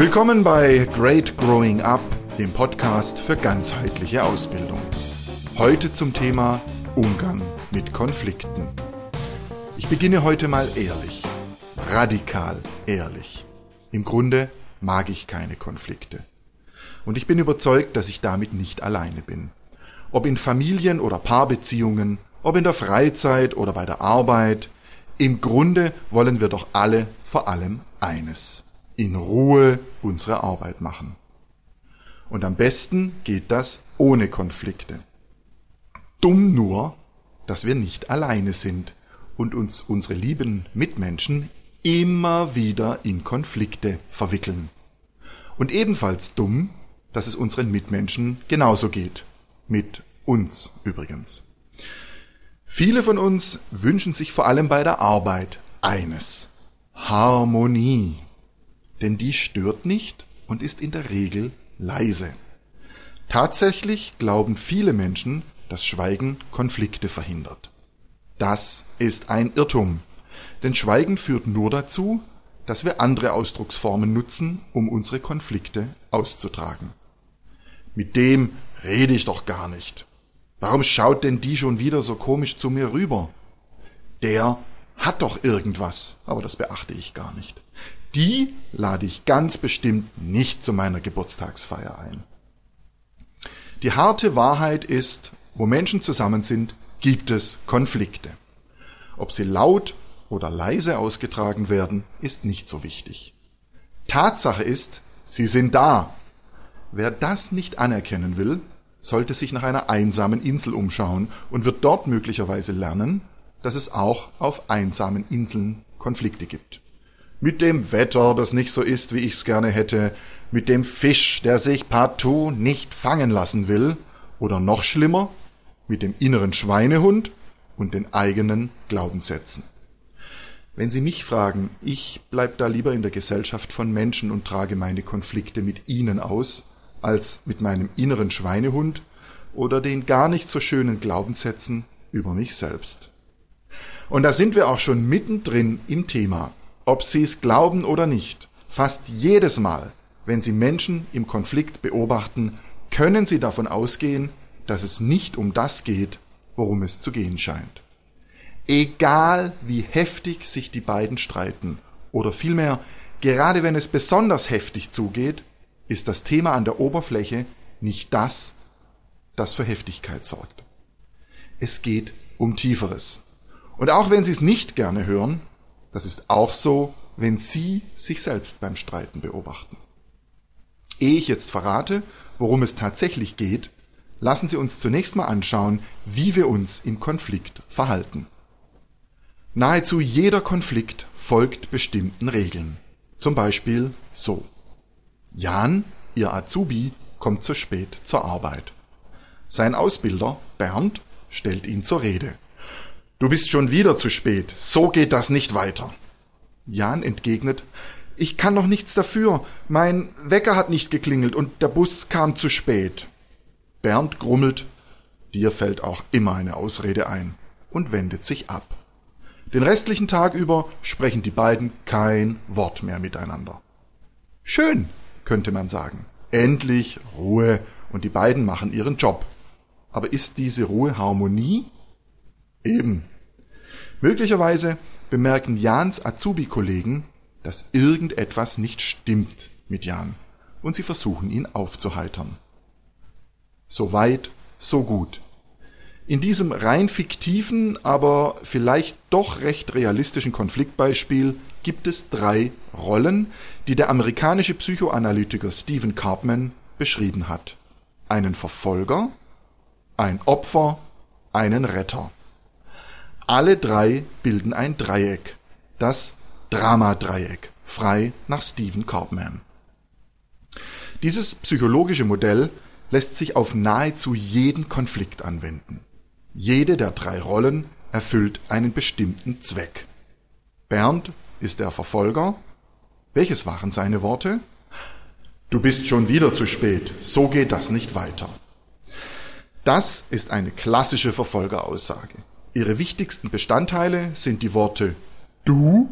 Willkommen bei Great Growing Up, dem Podcast für ganzheitliche Ausbildung. Heute zum Thema Umgang mit Konflikten. Ich beginne heute mal ehrlich, radikal ehrlich. Im Grunde mag ich keine Konflikte. Und ich bin überzeugt, dass ich damit nicht alleine bin. Ob in Familien oder Paarbeziehungen, ob in der Freizeit oder bei der Arbeit, im Grunde wollen wir doch alle vor allem eines in Ruhe unsere Arbeit machen. Und am besten geht das ohne Konflikte. Dumm nur, dass wir nicht alleine sind und uns unsere lieben Mitmenschen immer wieder in Konflikte verwickeln. Und ebenfalls dumm, dass es unseren Mitmenschen genauso geht. Mit uns übrigens. Viele von uns wünschen sich vor allem bei der Arbeit eines. Harmonie denn die stört nicht und ist in der Regel leise. Tatsächlich glauben viele Menschen, dass Schweigen Konflikte verhindert. Das ist ein Irrtum, denn Schweigen führt nur dazu, dass wir andere Ausdrucksformen nutzen, um unsere Konflikte auszutragen. Mit dem rede ich doch gar nicht. Warum schaut denn die schon wieder so komisch zu mir rüber? Der hat doch irgendwas, aber das beachte ich gar nicht. Die lade ich ganz bestimmt nicht zu meiner Geburtstagsfeier ein. Die harte Wahrheit ist, wo Menschen zusammen sind, gibt es Konflikte. Ob sie laut oder leise ausgetragen werden, ist nicht so wichtig. Tatsache ist, sie sind da. Wer das nicht anerkennen will, sollte sich nach einer einsamen Insel umschauen und wird dort möglicherweise lernen, dass es auch auf einsamen Inseln Konflikte gibt mit dem Wetter, das nicht so ist, wie ich's gerne hätte, mit dem Fisch, der sich partout nicht fangen lassen will, oder noch schlimmer, mit dem inneren Schweinehund und den eigenen Glaubenssätzen. Wenn Sie mich fragen, ich bleib da lieber in der Gesellschaft von Menschen und trage meine Konflikte mit ihnen aus, als mit meinem inneren Schweinehund oder den gar nicht so schönen Glaubenssätzen über mich selbst. Und da sind wir auch schon mittendrin im Thema ob sie es glauben oder nicht, fast jedes Mal, wenn sie Menschen im Konflikt beobachten, können sie davon ausgehen, dass es nicht um das geht, worum es zu gehen scheint. Egal wie heftig sich die beiden streiten, oder vielmehr, gerade wenn es besonders heftig zugeht, ist das Thema an der Oberfläche nicht das, das für Heftigkeit sorgt. Es geht um Tieferes. Und auch wenn Sie es nicht gerne hören, das ist auch so, wenn Sie sich selbst beim Streiten beobachten. Ehe ich jetzt verrate, worum es tatsächlich geht, lassen Sie uns zunächst mal anschauen, wie wir uns im Konflikt verhalten. Nahezu jeder Konflikt folgt bestimmten Regeln. Zum Beispiel so. Jan, Ihr Azubi, kommt zu spät zur Arbeit. Sein Ausbilder, Bernd, stellt ihn zur Rede. Du bist schon wieder zu spät. So geht das nicht weiter. Jan entgegnet, ich kann doch nichts dafür. Mein Wecker hat nicht geklingelt und der Bus kam zu spät. Bernd grummelt, dir fällt auch immer eine Ausrede ein und wendet sich ab. Den restlichen Tag über sprechen die beiden kein Wort mehr miteinander. Schön, könnte man sagen. Endlich Ruhe und die beiden machen ihren Job. Aber ist diese Ruhe Harmonie? Eben. Möglicherweise bemerken Jans Azubi-Kollegen, dass irgendetwas nicht stimmt mit Jan und sie versuchen ihn aufzuheitern. So weit, so gut. In diesem rein fiktiven, aber vielleicht doch recht realistischen Konfliktbeispiel gibt es drei Rollen, die der amerikanische Psychoanalytiker Stephen Karpman beschrieben hat. Einen Verfolger, ein Opfer, einen Retter. Alle drei bilden ein Dreieck, das Dramadreieck, frei nach Stephen Karpman. Dieses psychologische Modell lässt sich auf nahezu jeden Konflikt anwenden. Jede der drei Rollen erfüllt einen bestimmten Zweck. Bernd ist der Verfolger. Welches waren seine Worte? Du bist schon wieder zu spät, so geht das nicht weiter. Das ist eine klassische Verfolgeraussage. Ihre wichtigsten Bestandteile sind die Worte du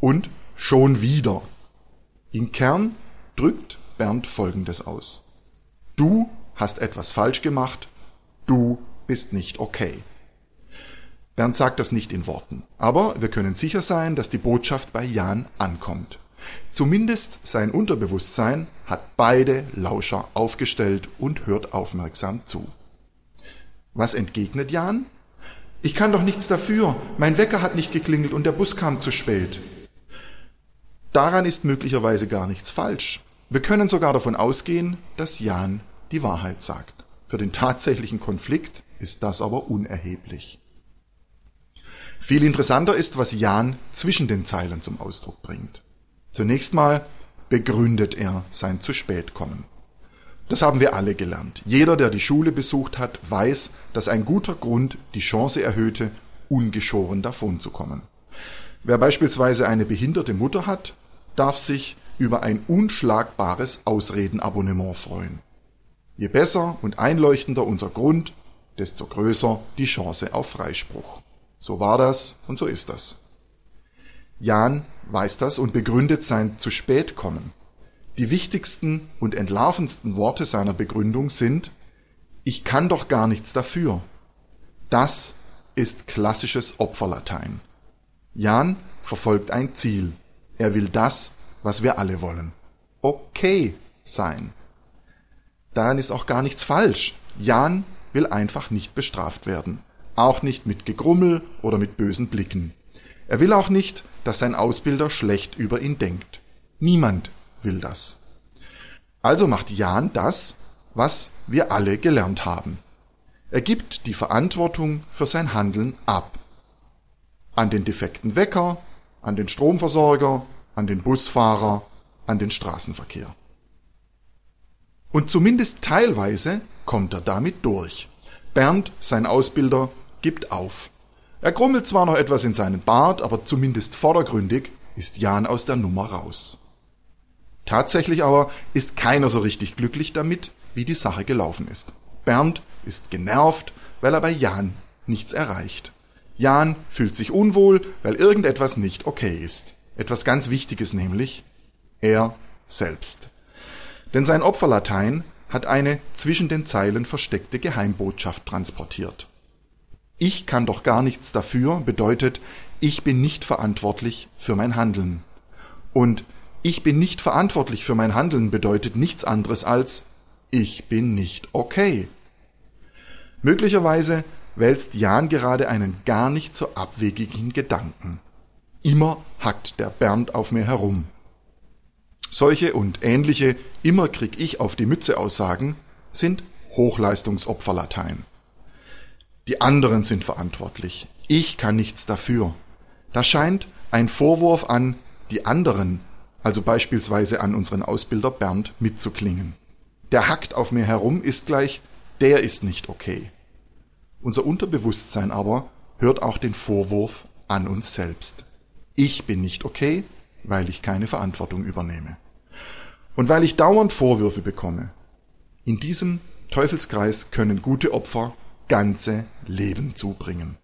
und schon wieder. Im Kern drückt Bernd Folgendes aus. Du hast etwas falsch gemacht, du bist nicht okay. Bernd sagt das nicht in Worten, aber wir können sicher sein, dass die Botschaft bei Jan ankommt. Zumindest sein Unterbewusstsein hat beide Lauscher aufgestellt und hört aufmerksam zu. Was entgegnet Jan? Ich kann doch nichts dafür. Mein Wecker hat nicht geklingelt und der Bus kam zu spät. Daran ist möglicherweise gar nichts falsch. Wir können sogar davon ausgehen, dass Jan die Wahrheit sagt. Für den tatsächlichen Konflikt ist das aber unerheblich. Viel interessanter ist, was Jan zwischen den Zeilen zum Ausdruck bringt. Zunächst mal begründet er sein zu spät kommen. Das haben wir alle gelernt. Jeder, der die Schule besucht hat, weiß, dass ein guter Grund die Chance erhöhte, ungeschoren davonzukommen. Wer beispielsweise eine behinderte Mutter hat, darf sich über ein unschlagbares Ausredenabonnement freuen. Je besser und einleuchtender unser Grund, desto größer die Chance auf Freispruch. So war das und so ist das. Jan weiß das und begründet sein zu spät kommen. Die wichtigsten und entlarvendsten Worte seiner Begründung sind Ich kann doch gar nichts dafür. Das ist klassisches Opferlatein. Jan verfolgt ein Ziel. Er will das, was wir alle wollen. Okay sein. Daran ist auch gar nichts falsch. Jan will einfach nicht bestraft werden. Auch nicht mit Gegrummel oder mit bösen Blicken. Er will auch nicht, dass sein Ausbilder schlecht über ihn denkt. Niemand will das. Also macht Jan das, was wir alle gelernt haben. Er gibt die Verantwortung für sein Handeln ab. An den defekten Wecker, an den Stromversorger, an den Busfahrer, an den Straßenverkehr. Und zumindest teilweise kommt er damit durch. Bernd, sein Ausbilder, gibt auf. Er grummelt zwar noch etwas in seinen Bart, aber zumindest vordergründig ist Jan aus der Nummer raus. Tatsächlich aber ist keiner so richtig glücklich damit, wie die Sache gelaufen ist. Bernd ist genervt, weil er bei Jan nichts erreicht. Jan fühlt sich unwohl, weil irgendetwas nicht okay ist. Etwas ganz Wichtiges nämlich, er selbst. Denn sein Opferlatein hat eine zwischen den Zeilen versteckte Geheimbotschaft transportiert. Ich kann doch gar nichts dafür bedeutet, ich bin nicht verantwortlich für mein Handeln. Und ich bin nicht verantwortlich für mein Handeln bedeutet nichts anderes als ich bin nicht okay. Möglicherweise wälzt Jan gerade einen gar nicht so abwegigen Gedanken. Immer hackt der Bernd auf mir herum. Solche und ähnliche immer krieg ich auf die Mütze Aussagen sind Hochleistungsopferlatein. Die anderen sind verantwortlich. Ich kann nichts dafür. Da scheint ein Vorwurf an die anderen also beispielsweise an unseren Ausbilder Bernd, mitzuklingen. Der hackt auf mir herum ist gleich, der ist nicht okay. Unser Unterbewusstsein aber hört auch den Vorwurf an uns selbst. Ich bin nicht okay, weil ich keine Verantwortung übernehme. Und weil ich dauernd Vorwürfe bekomme. In diesem Teufelskreis können gute Opfer ganze Leben zubringen.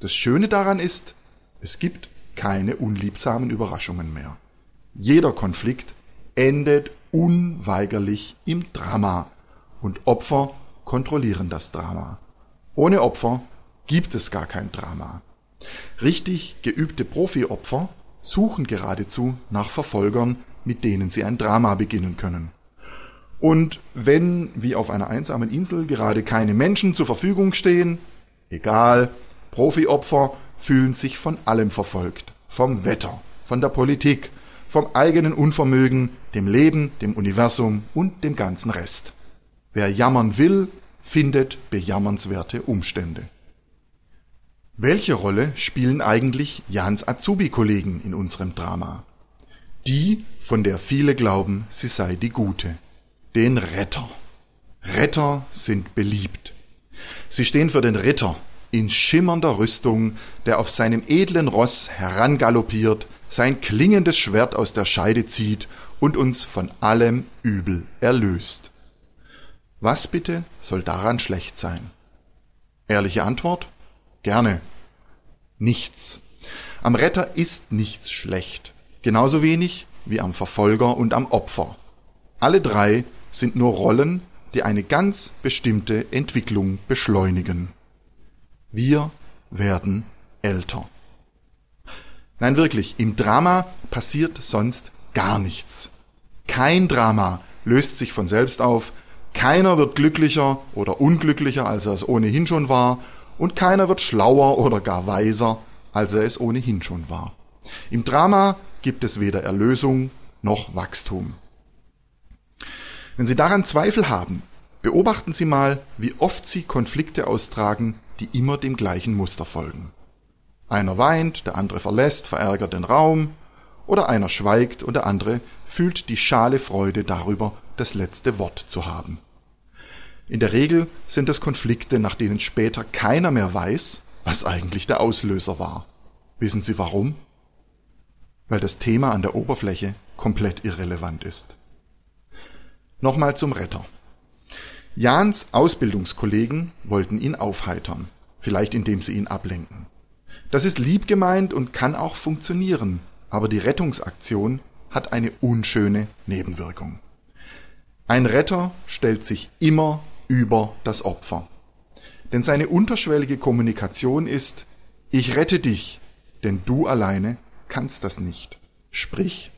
Das Schöne daran ist, es gibt keine unliebsamen Überraschungen mehr. Jeder Konflikt endet unweigerlich im Drama und Opfer kontrollieren das Drama. Ohne Opfer gibt es gar kein Drama. Richtig geübte Profi-Opfer suchen geradezu nach Verfolgern, mit denen sie ein Drama beginnen können. Und wenn, wie auf einer einsamen Insel, gerade keine Menschen zur Verfügung stehen, egal, Profi-Opfer fühlen sich von allem verfolgt. Vom Wetter, von der Politik, vom eigenen Unvermögen, dem Leben, dem Universum und dem ganzen Rest. Wer jammern will, findet bejammernswerte Umstände. Welche Rolle spielen eigentlich Jans Azubi-Kollegen in unserem Drama? Die, von der viele glauben, sie sei die Gute. Den Retter. Retter sind beliebt. Sie stehen für den Ritter in schimmernder Rüstung, der auf seinem edlen Ross herangaloppiert, sein klingendes Schwert aus der Scheide zieht und uns von allem Übel erlöst. Was bitte soll daran schlecht sein? Ehrliche Antwort? Gerne. Nichts. Am Retter ist nichts schlecht. Genauso wenig wie am Verfolger und am Opfer. Alle drei sind nur Rollen, die eine ganz bestimmte Entwicklung beschleunigen. Wir werden älter. Nein, wirklich, im Drama passiert sonst gar nichts. Kein Drama löst sich von selbst auf, keiner wird glücklicher oder unglücklicher, als er es ohnehin schon war, und keiner wird schlauer oder gar weiser, als er es ohnehin schon war. Im Drama gibt es weder Erlösung noch Wachstum. Wenn Sie daran Zweifel haben, beobachten Sie mal, wie oft Sie Konflikte austragen, die immer dem gleichen Muster folgen. Einer weint, der andere verlässt verärgert den Raum, oder einer schweigt und der andere fühlt die schale Freude darüber, das letzte Wort zu haben. In der Regel sind es Konflikte, nach denen später keiner mehr weiß, was eigentlich der Auslöser war. Wissen Sie warum? Weil das Thema an der Oberfläche komplett irrelevant ist. Nochmal zum Retter. Jans Ausbildungskollegen wollten ihn aufheitern, vielleicht indem sie ihn ablenken. Das ist lieb gemeint und kann auch funktionieren, aber die Rettungsaktion hat eine unschöne Nebenwirkung. Ein Retter stellt sich immer über das Opfer. Denn seine unterschwellige Kommunikation ist, ich rette dich, denn du alleine kannst das nicht. Sprich,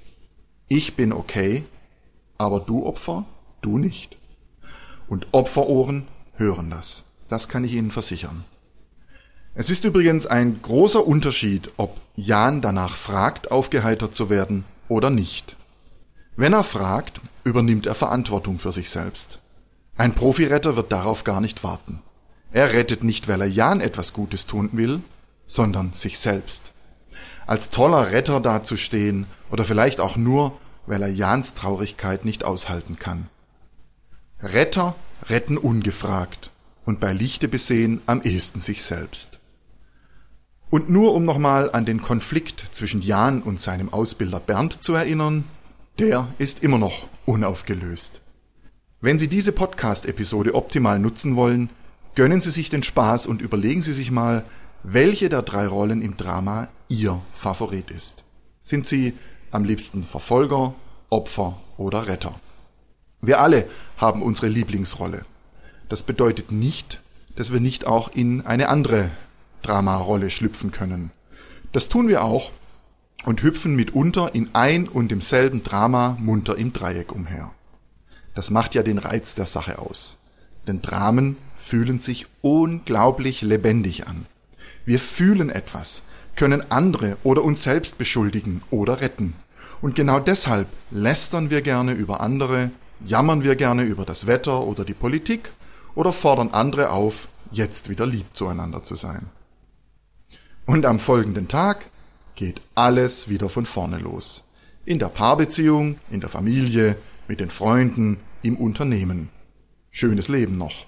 ich bin okay, aber du Opfer, du nicht. Und Opferohren hören das. Das kann ich Ihnen versichern. Es ist übrigens ein großer Unterschied, ob Jan danach fragt, aufgeheitert zu werden oder nicht. Wenn er fragt, übernimmt er Verantwortung für sich selbst. Ein Profiretter wird darauf gar nicht warten. Er rettet nicht, weil er Jan etwas Gutes tun will, sondern sich selbst. Als toller Retter dazustehen oder vielleicht auch nur, weil er Jans Traurigkeit nicht aushalten kann. Retter retten ungefragt und bei Lichte besehen am ehesten sich selbst. Und nur um nochmal an den Konflikt zwischen Jan und seinem Ausbilder Bernd zu erinnern, der ist immer noch unaufgelöst. Wenn Sie diese Podcast-Episode optimal nutzen wollen, gönnen Sie sich den Spaß und überlegen Sie sich mal, welche der drei Rollen im Drama Ihr Favorit ist. Sind Sie am liebsten Verfolger, Opfer oder Retter? Wir alle haben unsere Lieblingsrolle. Das bedeutet nicht, dass wir nicht auch in eine andere Dramarolle schlüpfen können. Das tun wir auch und hüpfen mitunter in ein und demselben Drama munter im Dreieck umher. Das macht ja den Reiz der Sache aus. Denn Dramen fühlen sich unglaublich lebendig an. Wir fühlen etwas, können andere oder uns selbst beschuldigen oder retten. Und genau deshalb lästern wir gerne über andere, jammern wir gerne über das Wetter oder die Politik oder fordern andere auf, jetzt wieder lieb zueinander zu sein. Und am folgenden Tag geht alles wieder von vorne los. In der Paarbeziehung, in der Familie, mit den Freunden, im Unternehmen. Schönes Leben noch.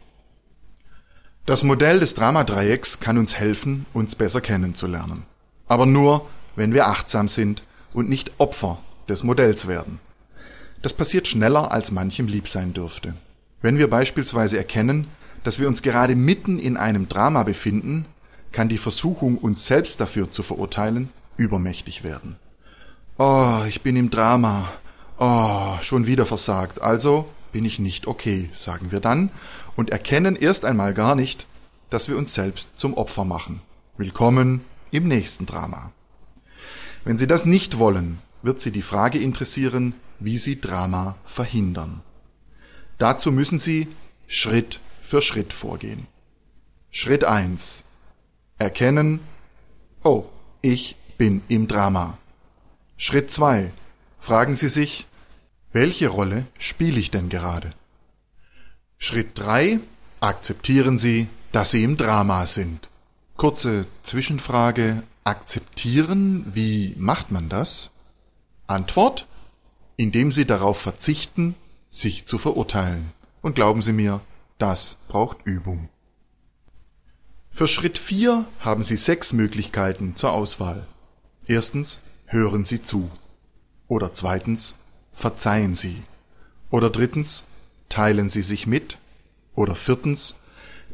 Das Modell des Dramadreiecks kann uns helfen, uns besser kennenzulernen. Aber nur, wenn wir achtsam sind und nicht Opfer des Modells werden. Das passiert schneller, als manchem lieb sein dürfte. Wenn wir beispielsweise erkennen, dass wir uns gerade mitten in einem Drama befinden, kann die Versuchung, uns selbst dafür zu verurteilen, übermächtig werden. Oh, ich bin im Drama. Oh, schon wieder versagt. Also bin ich nicht okay, sagen wir dann und erkennen erst einmal gar nicht, dass wir uns selbst zum Opfer machen. Willkommen im nächsten Drama. Wenn Sie das nicht wollen, wird Sie die Frage interessieren, wie Sie Drama verhindern. Dazu müssen Sie Schritt für Schritt vorgehen. Schritt eins: Erkennen, oh, ich bin im Drama. Schritt zwei: Fragen Sie sich, welche Rolle spiele ich denn gerade? Schritt drei: Akzeptieren Sie, dass Sie im Drama sind. Kurze Zwischenfrage. Akzeptieren, wie macht man das? Antwort, indem Sie darauf verzichten, sich zu verurteilen. Und glauben Sie mir, das braucht Übung. Für Schritt vier haben Sie sechs Möglichkeiten zur Auswahl. Erstens, hören Sie zu. Oder zweitens, verzeihen Sie. Oder drittens, teilen Sie sich mit. Oder viertens,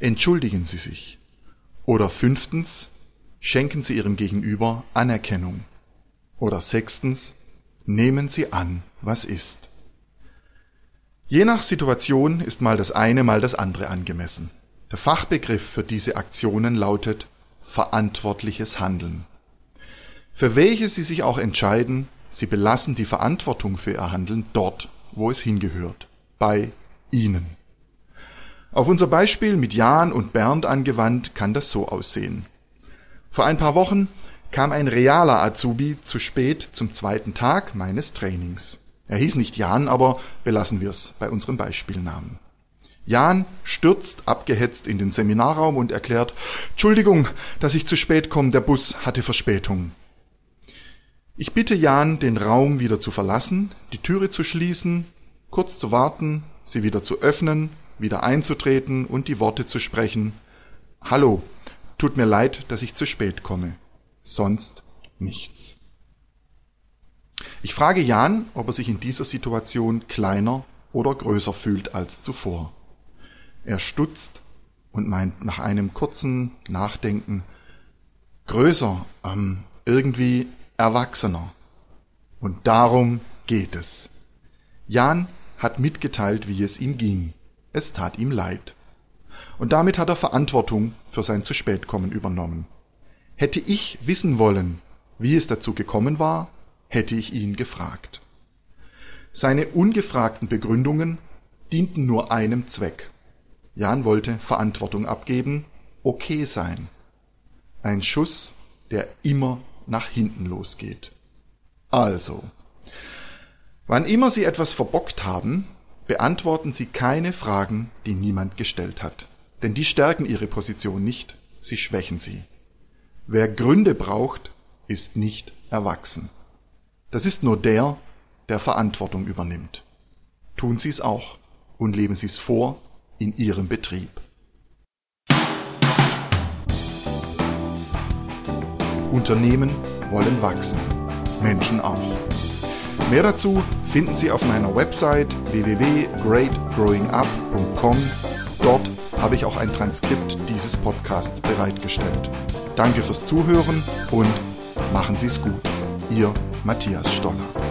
entschuldigen Sie sich. Oder fünftens, schenken Sie Ihrem Gegenüber Anerkennung. Oder sechstens, nehmen Sie an, was ist. Je nach Situation ist mal das eine, mal das andere angemessen. Der Fachbegriff für diese Aktionen lautet verantwortliches Handeln. Für welche Sie sich auch entscheiden, Sie belassen die Verantwortung für Ihr Handeln dort, wo es hingehört, bei Ihnen. Auf unser Beispiel mit Jan und Bernd angewandt kann das so aussehen. Vor ein paar Wochen kam ein realer Azubi zu spät zum zweiten Tag meines Trainings. Er hieß nicht Jan, aber belassen wir es bei unserem Beispielnamen. Jan stürzt abgehetzt in den Seminarraum und erklärt, Entschuldigung, dass ich zu spät komme, der Bus hatte Verspätung. Ich bitte Jan, den Raum wieder zu verlassen, die Türe zu schließen, kurz zu warten, sie wieder zu öffnen, wieder einzutreten und die Worte zu sprechen. Hallo, tut mir leid, dass ich zu spät komme. Sonst nichts. Ich frage Jan, ob er sich in dieser Situation kleiner oder größer fühlt als zuvor. Er stutzt und meint nach einem kurzen Nachdenken, größer, ähm, irgendwie erwachsener. Und darum geht es. Jan hat mitgeteilt, wie es ihm ging. Es tat ihm leid. Und damit hat er Verantwortung für sein zu spät kommen übernommen. Hätte ich wissen wollen, wie es dazu gekommen war, hätte ich ihn gefragt. Seine ungefragten Begründungen dienten nur einem Zweck, Jan wollte Verantwortung abgeben, okay sein. Ein Schuss, der immer nach hinten losgeht. Also, wann immer Sie etwas verbockt haben, beantworten Sie keine Fragen, die niemand gestellt hat. Denn die stärken Ihre Position nicht, sie schwächen sie. Wer Gründe braucht, ist nicht erwachsen. Das ist nur der, der Verantwortung übernimmt. Tun Sie es auch und leben Sie es vor in Ihrem Betrieb. Unternehmen wollen wachsen, Menschen auch. Mehr dazu finden Sie auf meiner Website www.greatgrowingup.com. Dort habe ich auch ein Transkript dieses Podcasts bereitgestellt. Danke fürs Zuhören und machen Sie es gut. Ihr Matthias Stoller.